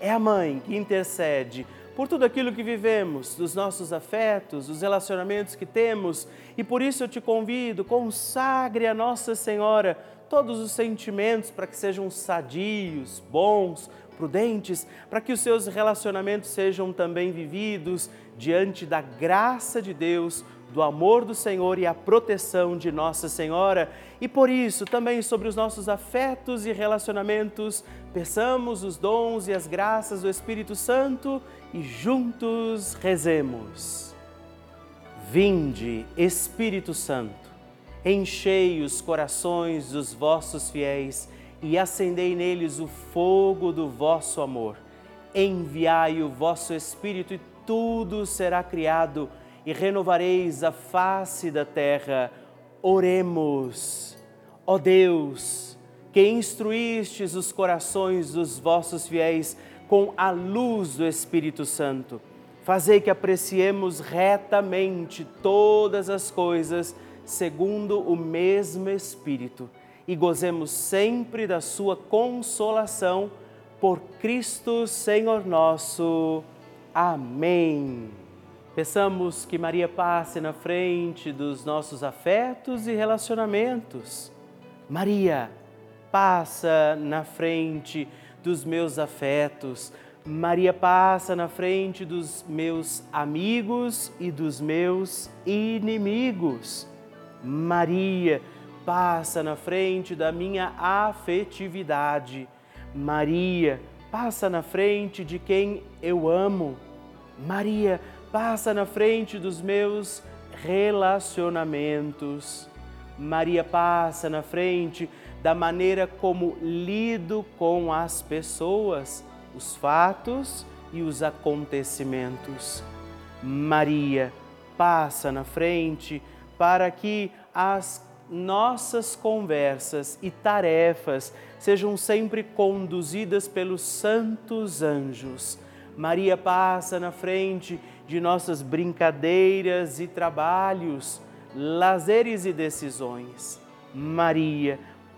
é a mãe que intercede por tudo aquilo que vivemos, dos nossos afetos, dos relacionamentos que temos, e por isso eu te convido, consagre a Nossa Senhora todos os sentimentos para que sejam sadios, bons, prudentes, para que os seus relacionamentos sejam também vividos diante da graça de Deus do amor do Senhor e a proteção de Nossa Senhora. E por isso, também sobre os nossos afetos e relacionamentos, peçamos os dons e as graças do Espírito Santo e juntos rezemos. Vinde, Espírito Santo, enchei os corações dos vossos fiéis e acendei neles o fogo do vosso amor. Enviai o vosso Espírito e tudo será criado e renovareis a face da terra. Oremos. Ó Deus, que instruístes os corações dos vossos fiéis com a luz do Espírito Santo, fazei que apreciemos retamente todas as coisas segundo o mesmo Espírito e gozemos sempre da sua consolação por Cristo Senhor nosso. Amém. Peçamos que Maria passe na frente dos nossos afetos e relacionamentos. Maria, passa na frente dos meus afetos. Maria passa na frente dos meus amigos e dos meus inimigos. Maria passa na frente da minha afetividade. Maria passa na frente de quem eu amo. Maria passa na frente dos meus relacionamentos. Maria passa na frente da maneira como lido com as pessoas, os fatos e os acontecimentos. Maria passa na frente para que as nossas conversas e tarefas sejam sempre conduzidas pelos santos anjos. Maria passa na frente de nossas brincadeiras e trabalhos, lazeres e decisões. Maria,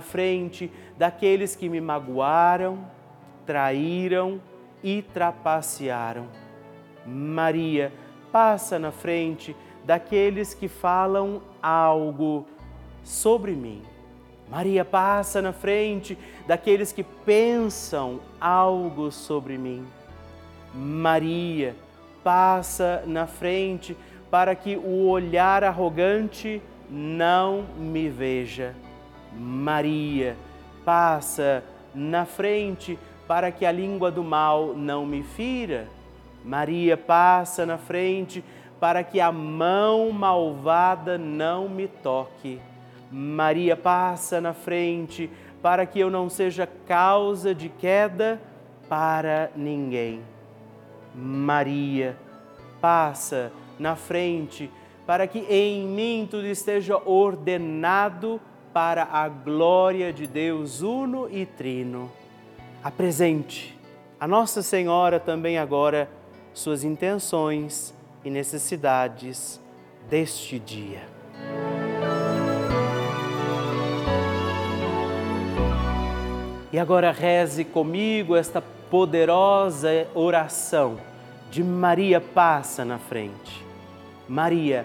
frente daqueles que me magoaram, traíram e trapacearam. Maria passa na frente daqueles que falam algo sobre mim. Maria passa na frente daqueles que pensam algo sobre mim. Maria passa na frente para que o olhar arrogante não me veja. Maria passa na frente para que a língua do mal não me fira. Maria passa na frente para que a mão malvada não me toque. Maria passa na frente para que eu não seja causa de queda para ninguém. Maria passa na frente para que em mim tudo esteja ordenado para a glória de Deus uno e trino. Apresente a Nossa Senhora também agora suas intenções e necessidades deste dia. E agora reze comigo esta poderosa oração de Maria passa na frente. Maria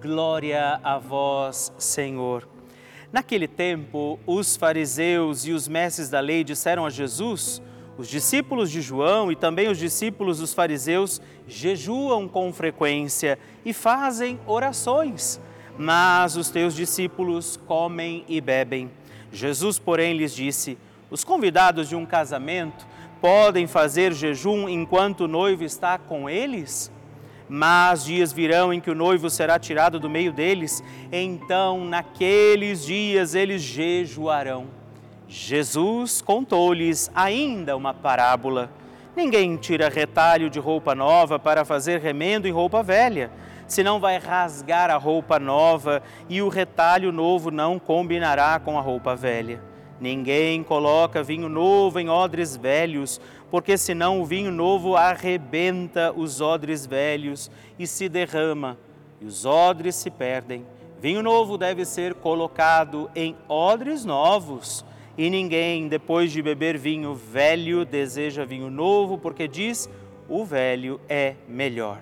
Glória a vós, Senhor. Naquele tempo, os fariseus e os mestres da lei disseram a Jesus: os discípulos de João e também os discípulos dos fariseus jejuam com frequência e fazem orações, mas os teus discípulos comem e bebem. Jesus, porém, lhes disse: Os convidados de um casamento podem fazer jejum enquanto o noivo está com eles? Mas dias virão em que o noivo será tirado do meio deles, então naqueles dias eles jejuarão. Jesus contou-lhes ainda uma parábola. Ninguém tira retalho de roupa nova para fazer remendo em roupa velha, senão vai rasgar a roupa nova e o retalho novo não combinará com a roupa velha. Ninguém coloca vinho novo em odres velhos, porque senão o vinho novo arrebenta os odres velhos e se derrama, e os odres se perdem. Vinho novo deve ser colocado em odres novos e ninguém, depois de beber vinho velho, deseja vinho novo, porque diz: o velho é melhor.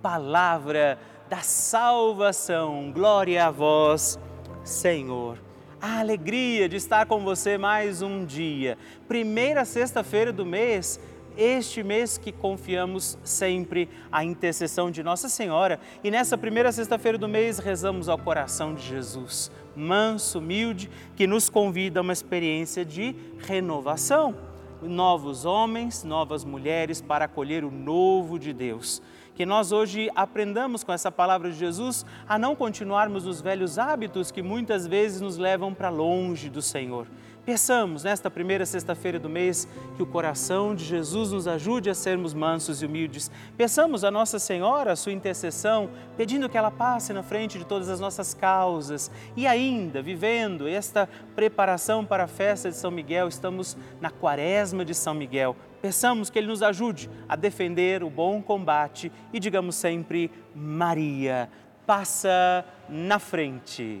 Palavra da salvação, glória a vós, Senhor. A alegria de estar com você mais um dia. Primeira sexta-feira do mês, este mês que confiamos sempre a intercessão de Nossa Senhora. E nessa primeira sexta-feira do mês rezamos ao coração de Jesus, manso, humilde, que nos convida a uma experiência de renovação. Novos homens, novas mulheres para acolher o novo de Deus que nós hoje aprendamos com essa palavra de Jesus a não continuarmos os velhos hábitos que muitas vezes nos levam para longe do Senhor. Peçamos nesta primeira sexta-feira do mês que o coração de Jesus nos ajude a sermos mansos e humildes. Peçamos a Nossa Senhora a sua intercessão, pedindo que ela passe na frente de todas as nossas causas. E ainda, vivendo esta preparação para a festa de São Miguel, estamos na quaresma de São Miguel. Peçamos que Ele nos ajude a defender o bom combate e digamos sempre: Maria, passa na frente.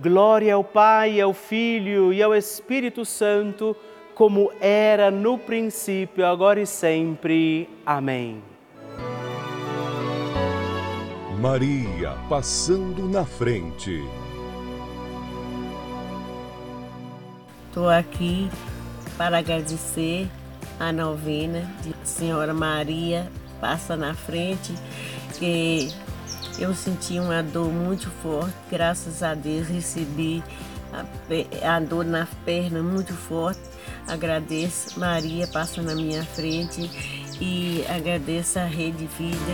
Glória ao Pai, ao Filho e ao Espírito Santo, como era no princípio, agora e sempre. Amém. Maria passando na frente. Estou aqui para agradecer a novena de Senhora Maria Passa na Frente, que eu senti uma dor muito forte, graças a Deus recebi a, a dor na perna muito forte. Agradeço, Maria passa na minha frente e agradeço a Rede Vida.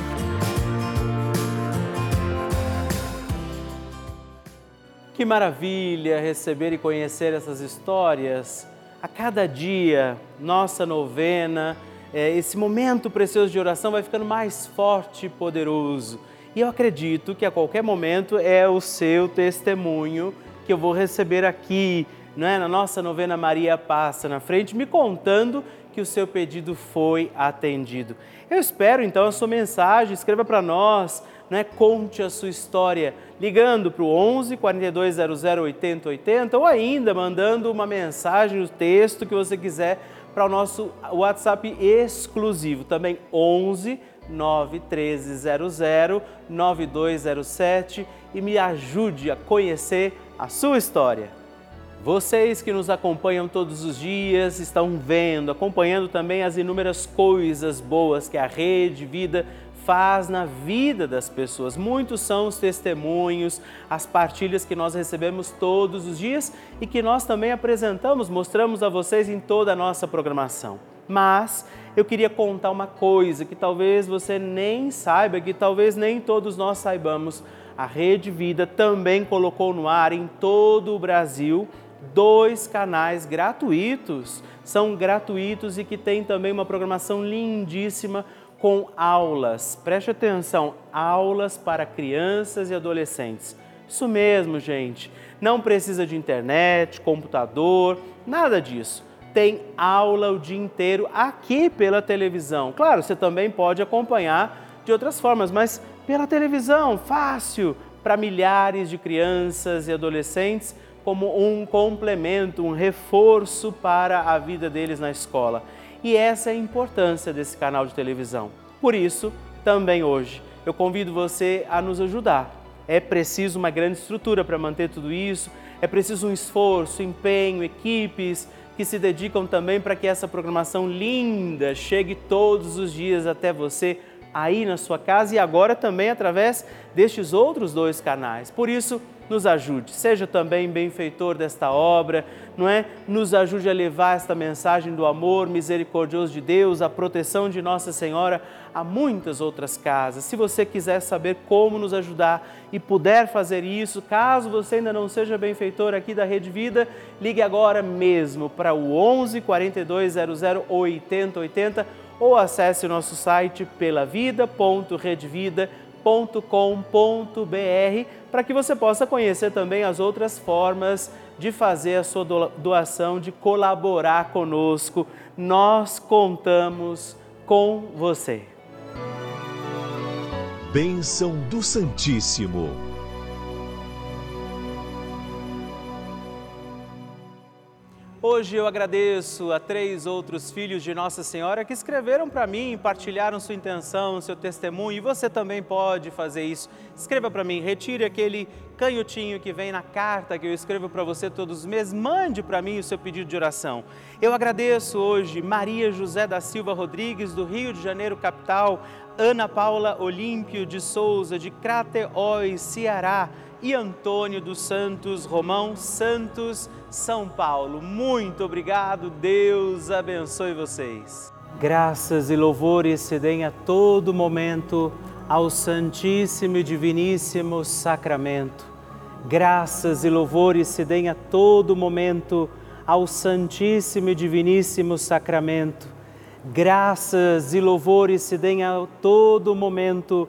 Que maravilha receber e conhecer essas histórias a cada dia, nossa novena, é, esse momento precioso de oração vai ficando mais forte e poderoso. E eu acredito que a qualquer momento é o seu testemunho que eu vou receber aqui, não é? na nossa novena Maria Passa na frente, me contando que o seu pedido foi atendido. Eu espero então a sua mensagem, escreva para nós, né? conte a sua história, ligando para o 11 4200 80 80 ou ainda mandando uma mensagem, o texto que você quiser para o nosso WhatsApp exclusivo, também 11 91300 9207 e me ajude a conhecer a sua história. Vocês que nos acompanham todos os dias estão vendo, acompanhando também as inúmeras coisas boas que a Rede Vida faz na vida das pessoas. Muitos são os testemunhos, as partilhas que nós recebemos todos os dias e que nós também apresentamos, mostramos a vocês em toda a nossa programação. Mas eu queria contar uma coisa que talvez você nem saiba, que talvez nem todos nós saibamos. A Rede Vida também colocou no ar em todo o Brasil dois canais gratuitos, são gratuitos e que tem também uma programação lindíssima com aulas. Preste atenção, aulas para crianças e adolescentes. Isso mesmo, gente. Não precisa de internet, computador, nada disso. Tem aula o dia inteiro aqui pela televisão. Claro, você também pode acompanhar de outras formas, mas pela televisão, fácil para milhares de crianças e adolescentes como um complemento, um reforço para a vida deles na escola. E essa é a importância desse canal de televisão. Por isso, também hoje, eu convido você a nos ajudar. É preciso uma grande estrutura para manter tudo isso, é preciso um esforço, empenho, equipes que se dedicam também para que essa programação linda chegue todos os dias até você aí na sua casa e agora também através destes outros dois canais. Por isso, nos ajude, seja também benfeitor desta obra, não é? Nos ajude a levar esta mensagem do amor misericordioso de Deus, a proteção de Nossa Senhora a muitas outras casas. Se você quiser saber como nos ajudar e puder fazer isso, caso você ainda não seja benfeitor aqui da Rede Vida, ligue agora mesmo para o 11 4200 8080 ou acesse o nosso site pelavida.redvida.com www.doação.com.br para que você possa conhecer também as outras formas de fazer a sua doação, de colaborar conosco. Nós contamos com você. Bênção do Santíssimo. Hoje eu agradeço a três outros filhos de Nossa Senhora que escreveram para mim, partilharam sua intenção, seu testemunho, e você também pode fazer isso. Escreva para mim, retire aquele canhotinho que vem na carta que eu escrevo para você todos os meses, mande para mim o seu pedido de oração. Eu agradeço hoje Maria José da Silva Rodrigues, do Rio de Janeiro, capital, Ana Paula Olímpio de Souza, de Crateóis, Ceará, e Antônio dos Santos Romão Santos, São Paulo. Muito obrigado, Deus abençoe vocês. Graças e louvores se deem a todo momento ao Santíssimo e Diviníssimo Sacramento. Graças e louvores se deem a todo momento ao Santíssimo e Diviníssimo Sacramento. Graças e louvores se deem a todo momento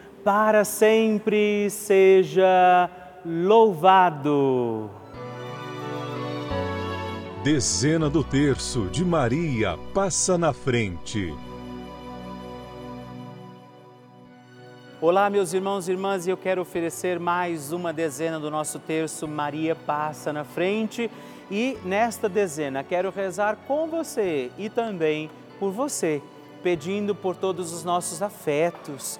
para sempre seja louvado. Dezena do terço de Maria passa na frente. Olá, meus irmãos e irmãs, e eu quero oferecer mais uma dezena do nosso terço Maria passa na frente. E nesta dezena quero rezar com você e também por você, pedindo por todos os nossos afetos,